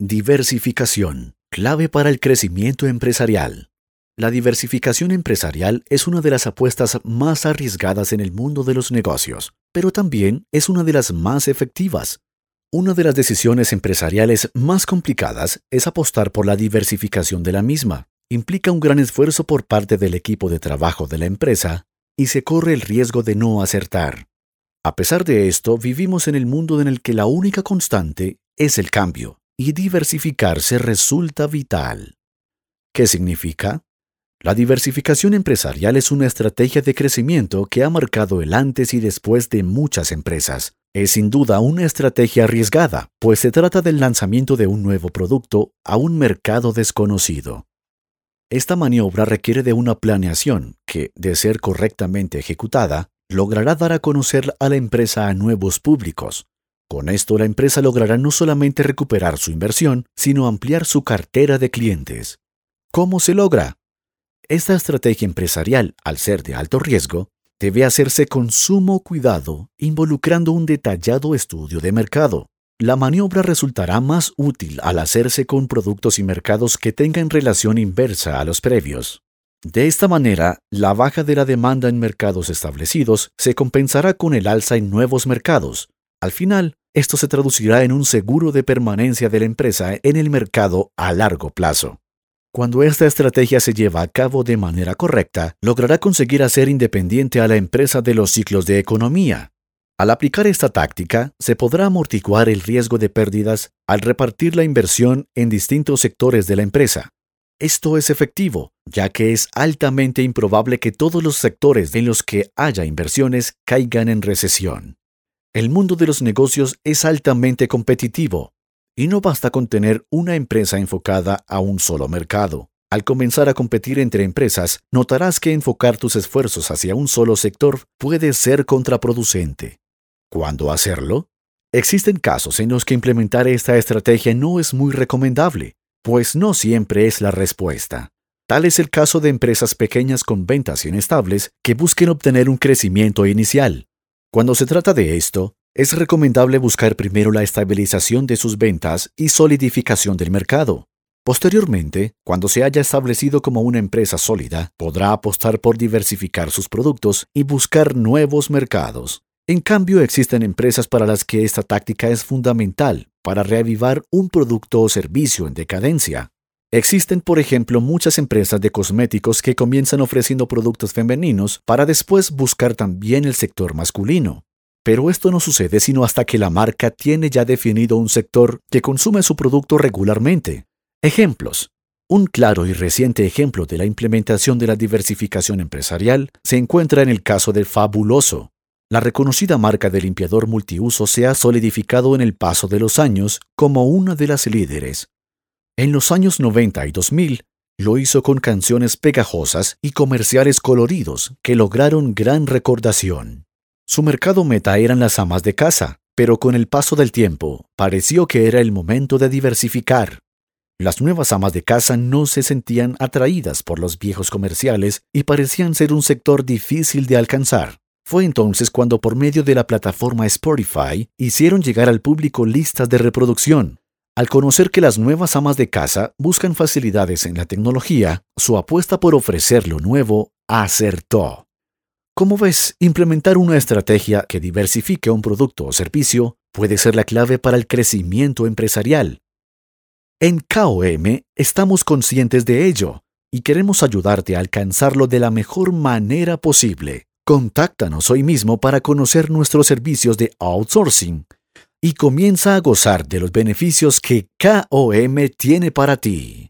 Diversificación, clave para el crecimiento empresarial. La diversificación empresarial es una de las apuestas más arriesgadas en el mundo de los negocios, pero también es una de las más efectivas. Una de las decisiones empresariales más complicadas es apostar por la diversificación de la misma. Implica un gran esfuerzo por parte del equipo de trabajo de la empresa y se corre el riesgo de no acertar. A pesar de esto, vivimos en el mundo en el que la única constante es el cambio y diversificarse resulta vital. ¿Qué significa? La diversificación empresarial es una estrategia de crecimiento que ha marcado el antes y después de muchas empresas. Es sin duda una estrategia arriesgada, pues se trata del lanzamiento de un nuevo producto a un mercado desconocido. Esta maniobra requiere de una planeación que, de ser correctamente ejecutada, logrará dar a conocer a la empresa a nuevos públicos, con esto la empresa logrará no solamente recuperar su inversión, sino ampliar su cartera de clientes. ¿Cómo se logra? Esta estrategia empresarial, al ser de alto riesgo, debe hacerse con sumo cuidado, involucrando un detallado estudio de mercado. La maniobra resultará más útil al hacerse con productos y mercados que tengan relación inversa a los previos. De esta manera, la baja de la demanda en mercados establecidos se compensará con el alza en nuevos mercados, al final, esto se traducirá en un seguro de permanencia de la empresa en el mercado a largo plazo. Cuando esta estrategia se lleva a cabo de manera correcta, logrará conseguir hacer independiente a la empresa de los ciclos de economía. Al aplicar esta táctica, se podrá amortiguar el riesgo de pérdidas al repartir la inversión en distintos sectores de la empresa. Esto es efectivo, ya que es altamente improbable que todos los sectores en los que haya inversiones caigan en recesión. El mundo de los negocios es altamente competitivo y no basta con tener una empresa enfocada a un solo mercado. Al comenzar a competir entre empresas, notarás que enfocar tus esfuerzos hacia un solo sector puede ser contraproducente. ¿Cuándo hacerlo? Existen casos en los que implementar esta estrategia no es muy recomendable, pues no siempre es la respuesta. Tal es el caso de empresas pequeñas con ventas inestables que busquen obtener un crecimiento inicial, cuando se trata de esto, es recomendable buscar primero la estabilización de sus ventas y solidificación del mercado. Posteriormente, cuando se haya establecido como una empresa sólida, podrá apostar por diversificar sus productos y buscar nuevos mercados. En cambio, existen empresas para las que esta táctica es fundamental para reavivar un producto o servicio en decadencia. Existen, por ejemplo, muchas empresas de cosméticos que comienzan ofreciendo productos femeninos para después buscar también el sector masculino. Pero esto no sucede sino hasta que la marca tiene ya definido un sector que consume su producto regularmente. Ejemplos. Un claro y reciente ejemplo de la implementación de la diversificación empresarial se encuentra en el caso de Fabuloso. La reconocida marca de limpiador multiuso se ha solidificado en el paso de los años como una de las líderes, en los años 90 y 2000, lo hizo con canciones pegajosas y comerciales coloridos que lograron gran recordación. Su mercado meta eran las amas de casa, pero con el paso del tiempo pareció que era el momento de diversificar. Las nuevas amas de casa no se sentían atraídas por los viejos comerciales y parecían ser un sector difícil de alcanzar. Fue entonces cuando por medio de la plataforma Spotify hicieron llegar al público listas de reproducción, al conocer que las nuevas amas de casa buscan facilidades en la tecnología, su apuesta por ofrecer lo nuevo acertó. Como ves, implementar una estrategia que diversifique un producto o servicio puede ser la clave para el crecimiento empresarial. En KOM estamos conscientes de ello y queremos ayudarte a alcanzarlo de la mejor manera posible. Contáctanos hoy mismo para conocer nuestros servicios de outsourcing y comienza a gozar de los beneficios que KOM tiene para ti.